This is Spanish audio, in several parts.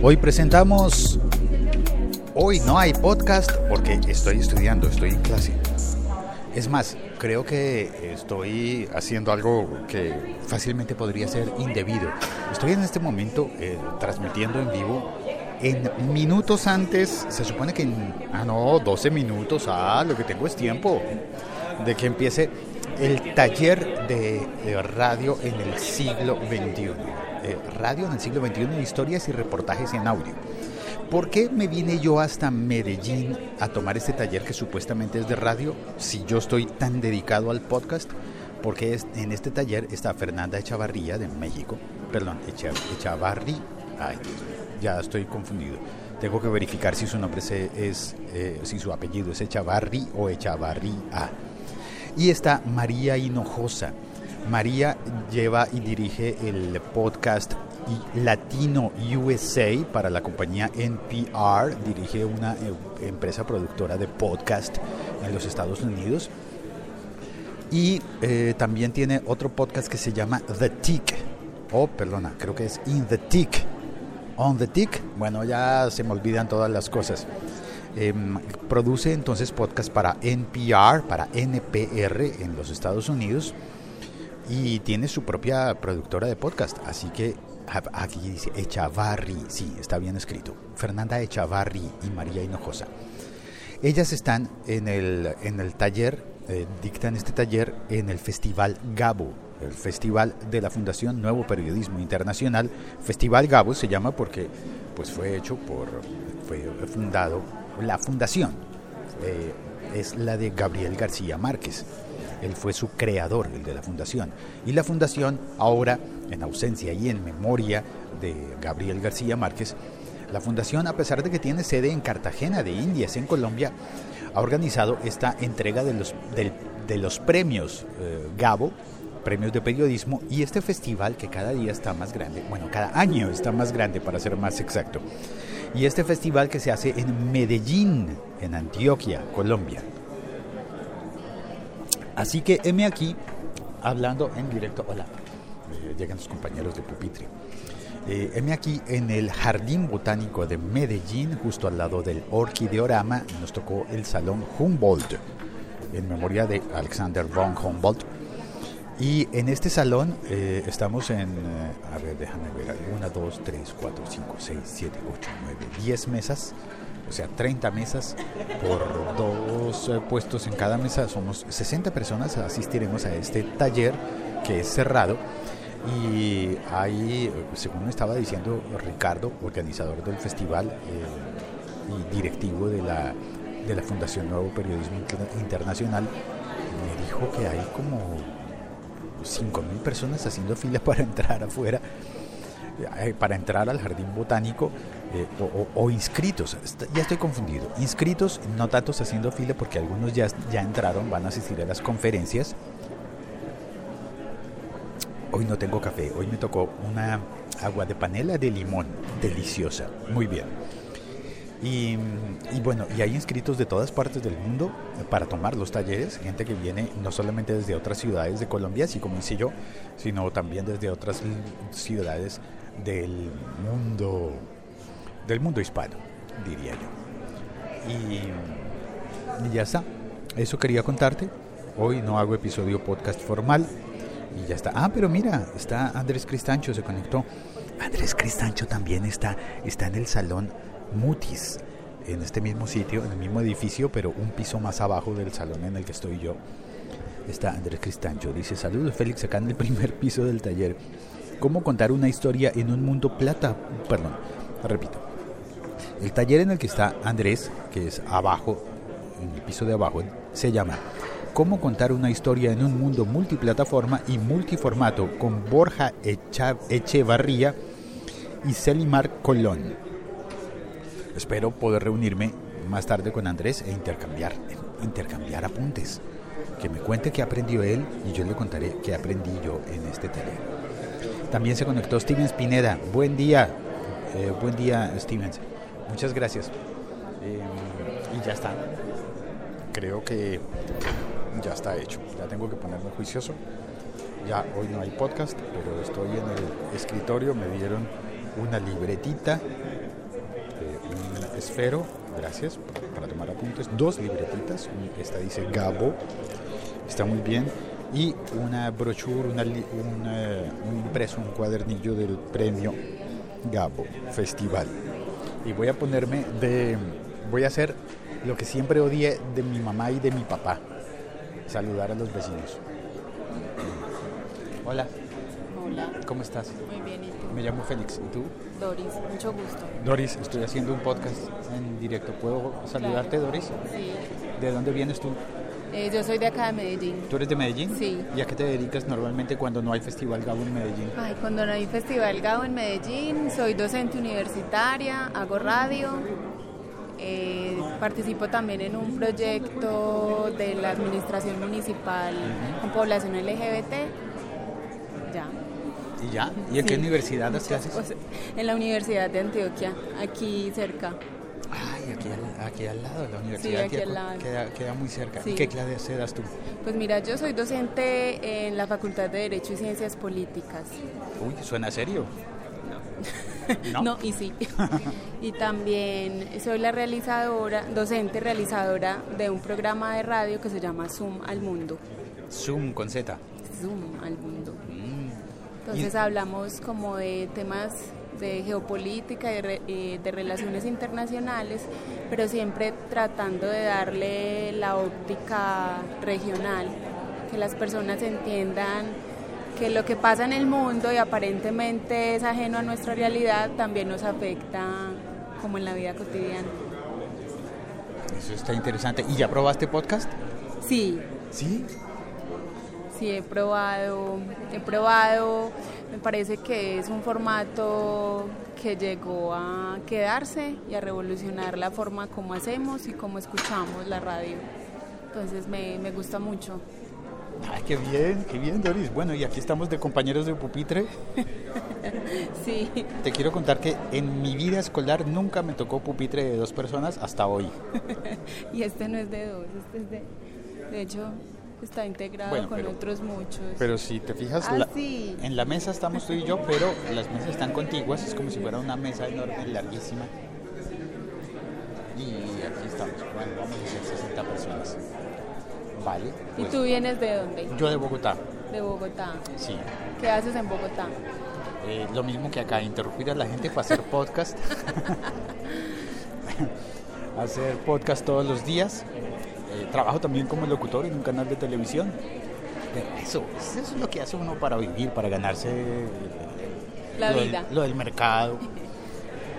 Hoy presentamos... Hoy no hay podcast porque estoy estudiando, estoy en clase. Es más, creo que estoy haciendo algo que fácilmente podría ser indebido. Estoy en este momento eh, transmitiendo en vivo. En minutos antes, se supone que en, ah no, 12 minutos, ah, lo que tengo es tiempo de que empiece el taller de, de radio en el siglo XXI. Eh, radio en el siglo XXI, historias y reportajes en audio. ¿Por qué me vine yo hasta Medellín a tomar este taller que supuestamente es de radio si yo estoy tan dedicado al podcast? Porque en este taller está Fernanda Echavarría de México, perdón, Echa, Echavarri, ay ya estoy confundido. Tengo que verificar si su nombre es eh, si su apellido es Echavarri o Echavarría. Y está María Hinojosa María lleva y dirige el podcast Latino USA para la compañía NPR, dirige una eh, empresa productora de podcast en los Estados Unidos. Y eh, también tiene otro podcast que se llama The Tick. Oh, perdona, creo que es In the Tick. On the Tick. Bueno, ya se me olvidan todas las cosas. Em, produce entonces podcast para NPR, para NPR en los Estados Unidos y tiene su propia productora de podcast. Así que aquí dice Echavarri, sí, está bien escrito. Fernanda Echavarri y María Hinojosa. Ellas están en el, en el taller, eh, dictan este taller en el Festival Gabo, el festival de la Fundación Nuevo Periodismo Internacional. Festival Gabo se llama porque pues fue hecho por, fue fundado, la fundación eh, es la de Gabriel García Márquez él fue su creador, el de la fundación. Y la fundación, ahora, en ausencia y en memoria de Gabriel García Márquez, la fundación, a pesar de que tiene sede en Cartagena de Indias, en Colombia, ha organizado esta entrega de los, premios eh, Gabo, premios de periodismo, y este festival que cada día está más grande, bueno, cada año está más grande para ser más exacto. Y este festival que se hace en Medellín, en Antioquia, Colombia. Así que heme aquí hablando en directo. Hola, eh, llegan los compañeros de pupitre. Eh, aquí en el Jardín Botánico de Medellín, justo al lado del Orquideorama. Nos tocó el Salón Humboldt, en memoria de Alexander von Humboldt. Y en este salón eh, estamos en, a ver, déjame ver, 1, 2, 3, 4, 5, 6, 7, 8, 9, 10 mesas o sea, 30 mesas por dos eh, puestos en cada mesa. Somos 60 personas, asistiremos a este taller que es cerrado. Y ahí, según me estaba diciendo Ricardo, organizador del festival eh, y directivo de la, de la Fundación Nuevo Periodismo Internacional, me dijo que hay como 5.000 personas haciendo fila para entrar afuera para entrar al jardín botánico eh, o, inscritos, ya estoy confundido, inscritos, no tantos haciendo fila porque algunos ya, ya entraron, van a asistir a las conferencias. Hoy no tengo café, hoy me tocó una agua de panela de limón, deliciosa, muy bien. Y, y, bueno, y hay inscritos de todas partes del mundo para tomar los talleres, gente que viene no solamente desde otras ciudades de Colombia, así como hice yo, sino también desde otras ciudades del mundo, del mundo hispano, diría yo. Y, ya está, eso quería contarte. Hoy no hago episodio podcast formal y ya está. Ah, pero mira, está Andrés Cristancho, se conectó. Andrés Cristancho también está, está en el salón Mutis, en este mismo sitio, en el mismo edificio, pero un piso más abajo del salón en el que estoy yo. Está Andrés Cristancho, dice saludos Félix, acá en el primer piso del taller. ¿Cómo contar una historia en un mundo plata? Perdón, repito. El taller en el que está Andrés, que es abajo, en el piso de abajo, se llama Cómo contar una historia en un mundo multiplataforma y multiformato con Borja Echevarría y Selimar Colón. Espero poder reunirme más tarde con Andrés e intercambiar, intercambiar apuntes. Que me cuente qué aprendió él y yo le contaré qué aprendí yo en este taller. También se conectó Steven Pineda. Buen día. Eh, buen día, Stevens. Muchas gracias. Eh, y ya está. Creo que ya está hecho. Ya tengo que ponerme juicioso. Ya hoy no hay podcast, pero estoy en el escritorio. Me dieron una libretita esfero, gracias, para tomar apuntes, dos libretitas, esta dice Gabo, está muy bien, y una brochure, una, un impreso, un cuadernillo del premio Gabo Festival. Y voy a ponerme de, voy a hacer lo que siempre odié de mi mamá y de mi papá, saludar a los vecinos. Hola. Hola. ¿Cómo estás? Muy bien, ¿y tú? Me llamo Félix, ¿y tú? Doris, mucho gusto. Doris, estoy haciendo un podcast en directo. ¿Puedo saludarte, Doris? Sí. ¿De dónde vienes tú? Eh, yo soy de acá de Medellín. ¿Tú eres de Medellín? Sí. ¿Y a qué te dedicas normalmente cuando no hay Festival Gabo en Medellín? Ay, cuando no hay Festival Gabo en Medellín, soy docente universitaria, hago radio, eh, participo también en un proyecto de la administración municipal con población LGBT. Ya. ¿Y ya? ¿Y en qué universidad clases? cosas. En la Universidad de Antioquia, aquí cerca. Ay, aquí al, aquí al lado, la Sí, universidad aquí queda- al lado. Queda, queda muy cerca. Sí. ¿Y qué clase das tú? Pues mira, yo soy docente en la Facultad de Derecho y Ciencias Políticas. Uy, suena serio. No. No, y sí. y también soy la realizadora, docente realizadora de un programa de radio que se llama Zoom al Mundo. Zoom con Z. Zoom al Mundo. Mm. Entonces hablamos como de temas de geopolítica y de, re- eh, de relaciones internacionales, pero siempre tratando de darle la óptica regional, que las personas entiendan que lo que pasa en el mundo y aparentemente es ajeno a nuestra realidad también nos afecta como en la vida cotidiana. Eso está interesante. ¿Y ya probaste podcast? Sí, Sí. Sí, he probado, he probado, me parece que es un formato que llegó a quedarse y a revolucionar la forma como hacemos y como escuchamos la radio. Entonces me, me gusta mucho. Ay, qué bien, qué bien, Doris. Bueno, y aquí estamos de compañeros de pupitre. Sí, Te quiero contar que en mi vida escolar nunca me tocó pupitre de dos personas hasta hoy. y este no es de dos, este es de, de hecho está integrado Bueno, con pero- otros muchos. Pero si te fijas, Ah, la- sí. en la mesa estamos tú y yo, pero las mesas están contiguas, es como si fuera una mesa enorme, larguísima. Y aquí estamos, bueno, vamos a ser 60 personas. Vale. ¿Y pues, tú vienes de dónde? Yo de Bogotá, De Bogotá. sí. ¿Qué haces en Bogotá? Eh, lo mismo que acá, interrumpir a la gente para hacer podcast. hacer podcast todos los días. Eh, trabajo también como locutor en un canal de televisión. Pero eso, eso es lo que hace uno para vivir, para ganarse La lo del- vida. lo del mercado.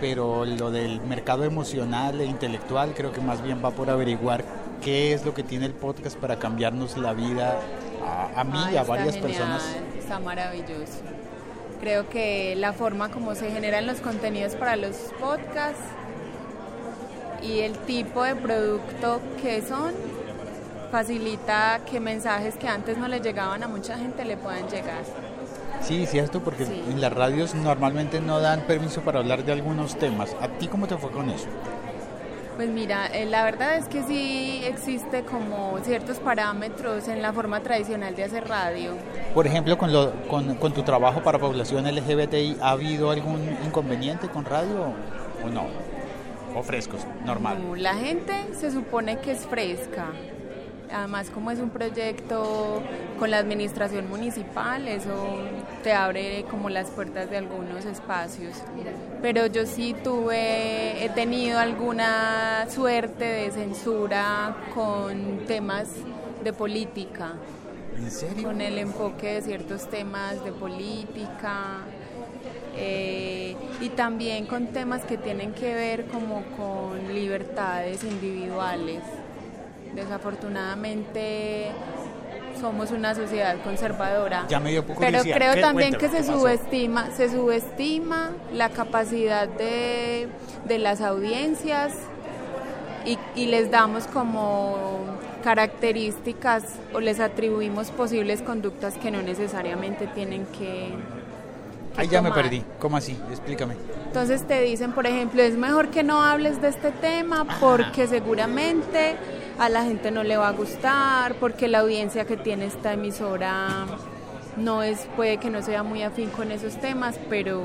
Pero lo del mercado emocional e intelectual creo que más bien va por averiguar qué es lo que tiene el podcast para cambiarnos la vida a, a mí y a varias genial, personas. Está maravilloso. Creo que la forma como se generan los contenidos para los podcasts y el tipo de producto que son facilita que mensajes que antes no le llegaban a mucha gente le puedan llegar. Sí, cierto, porque Sí. en las radios normalmente no dan permiso para hablar de algunos temas. ¿A ti cómo te fue con eso? Pues mira, eh, la verdad es que sí existe como ciertos parámetros en la forma tradicional de hacer radio. Por ejemplo, con, lo, con, con tu trabajo para población LGBTI, ¿ha habido algún inconveniente con radio o no? ¿O frescos? Normal. No, La gente se supone que es fresca. Además, como es un proyecto con la administración municipal, eso te abre como las puertas de algunos espacios. Pero yo sí tuve, he tenido alguna suerte de censura con temas de política, ¿En serio? con el enfoque de ciertos temas de política. Eh, y también con temas que tienen que ver como con libertades individuales. Desafortunadamente somos una sociedad conservadora. Ya me dio poco Pero creo también Cuéntame, que se subestima, se subestima la capacidad de, de las audiencias y, y les damos como características o les atribuimos posibles conductas que no necesariamente tienen que... Ahí ya me perdí. ¿Cómo así? Explícame. Entonces te dicen, por ejemplo, es mejor que no hables de este tema porque seguramente a la gente no le va a gustar, porque la audiencia que tiene esta emisora no es, puede que no sea muy afín con esos temas, pero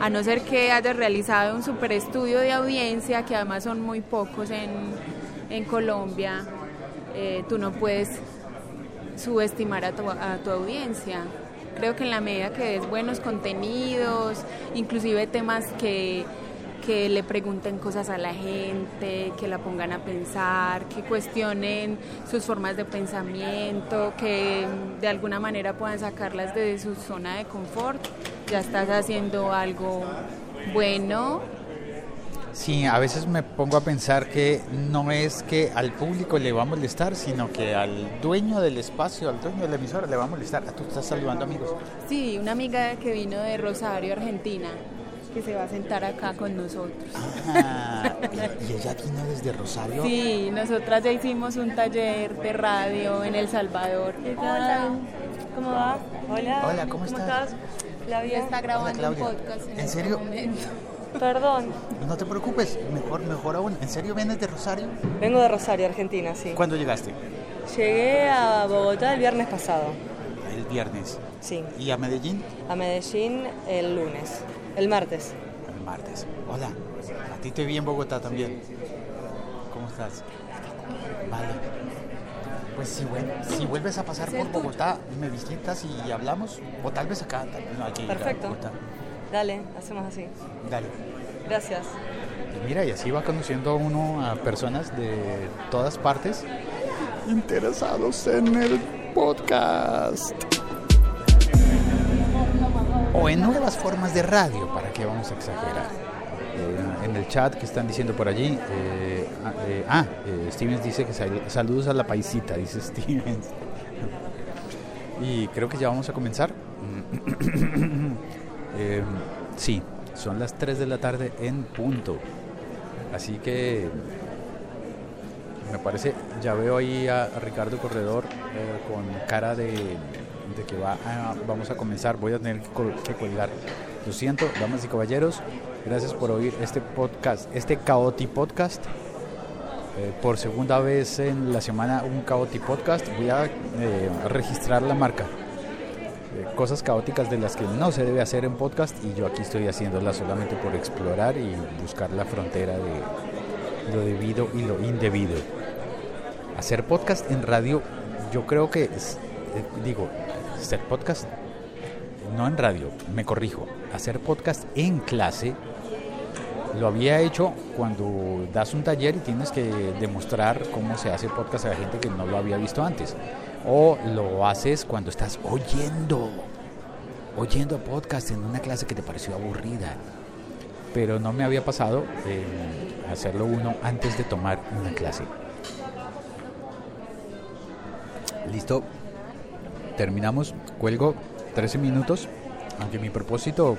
a no ser que hayas realizado un super estudio de audiencia, que además son muy pocos en, en Colombia, eh, tú no puedes subestimar a tu, a tu audiencia. Creo que en la medida que des buenos contenidos, inclusive temas que, que le pregunten cosas a la gente, que la pongan a pensar, que cuestionen sus formas de pensamiento, que de alguna manera puedan sacarlas de su zona de confort, ya estás haciendo algo bueno Sí, a veces me pongo a pensar que no es que al público le va a molestar, sino que al dueño del espacio, al dueño de la emisora le va a molestar. Ah, ¿Tú estás saludando amigos? Sí, una amiga que vino de Rosario, Argentina, que se va a sentar acá con nosotros. Ah, ¿y ella vino desde Rosario? Sí, nosotras ya hicimos un taller de radio en El Salvador. ¿Qué tal? ¿Cómo va? Hola. Hola, ¿cómo, estás? Claudia está grabando Hola, un podcast en, ¿En este serio? momento. Perdón. No te preocupes, mejor, mejor aún. ¿En serio vienes de Rosario? Vengo de Rosario, Argentina, sí. ¿Cuándo llegaste? Llegué a Bogotá el viernes pasado. El viernes. Sí. ¿Y a Medellín? A Medellín el lunes. El martes. El martes. Hola, a ti te vi en Bogotá también. ¿Cómo estás? Vale. Pues si, si vuelves a pasar por Bogotá, me visitas y hablamos. O tal vez acá. Tal vez no hay que ir a Perfecto. Bogotá. Dale, hacemos así. Dale. Gracias. Y mira, y así va conociendo uno a personas de todas partes interesados en el podcast. O en nuevas formas de radio, ¿para qué vamos a exagerar? Eh, en el chat que están diciendo por allí, eh, ah, eh, ah, Stevens dice que sal- saludos a la paisita, dice Stevens. Y creo que ya vamos a comenzar. Eh, sí, son las 3 de la tarde en punto. Así que me parece, ya veo ahí a, Ricardo Corredor eh, con cara de, que va a- vamos a comenzar. Voy a tener que colgar. Lo siento, damas y caballeros, gracias por oír este podcast, este Caoti Podcast. Eh, por segunda vez en la semana un Caoti Podcast. Voy a eh, registrar la marca. Eh, cosas caóticas de las que no se debe hacer en podcast y yo aquí estoy haciéndolas solamente por explorar y buscar la frontera de lo debido y lo indebido. Hacer podcast en radio, yo creo que, es- eh, digo, hacer podcast no en radio, me corrijo, hacer podcast en clase lo había hecho cuando das un taller y tienes que demostrar cómo se hace podcast a la gente que no lo había visto antes. O lo haces cuando estás oyendo, oyendo podcast en una clase que te pareció aburrida. Pero no me había pasado eh, hacerlo uno antes de tomar una clase. Listo, terminamos, cuelgo 13 minutos, aunque mi propósito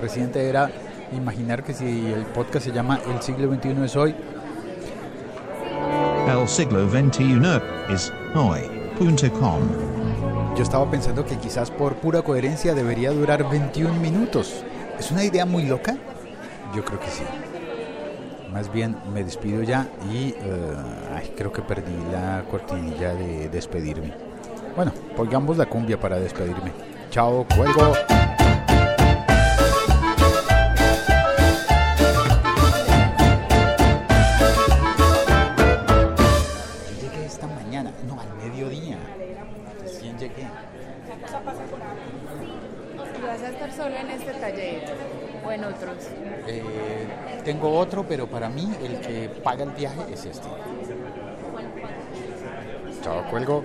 reciente era imaginar que si el podcast se llama El siglo XXI es hoy, El siglo XXI es hoy.com. yo estaba pensando que quizás por pura coherencia debería durar 21 minutos. ¿Es una idea muy loca? Yo creo que sí. Más bien me despido ya y eh, ay, creo que perdí la cortinilla de despedirme. Bueno, pongamos la cumbia para despedirme. Chao, cuelgo. Otro, pero para mí el que paga el viaje es este. Chao, cuelgo.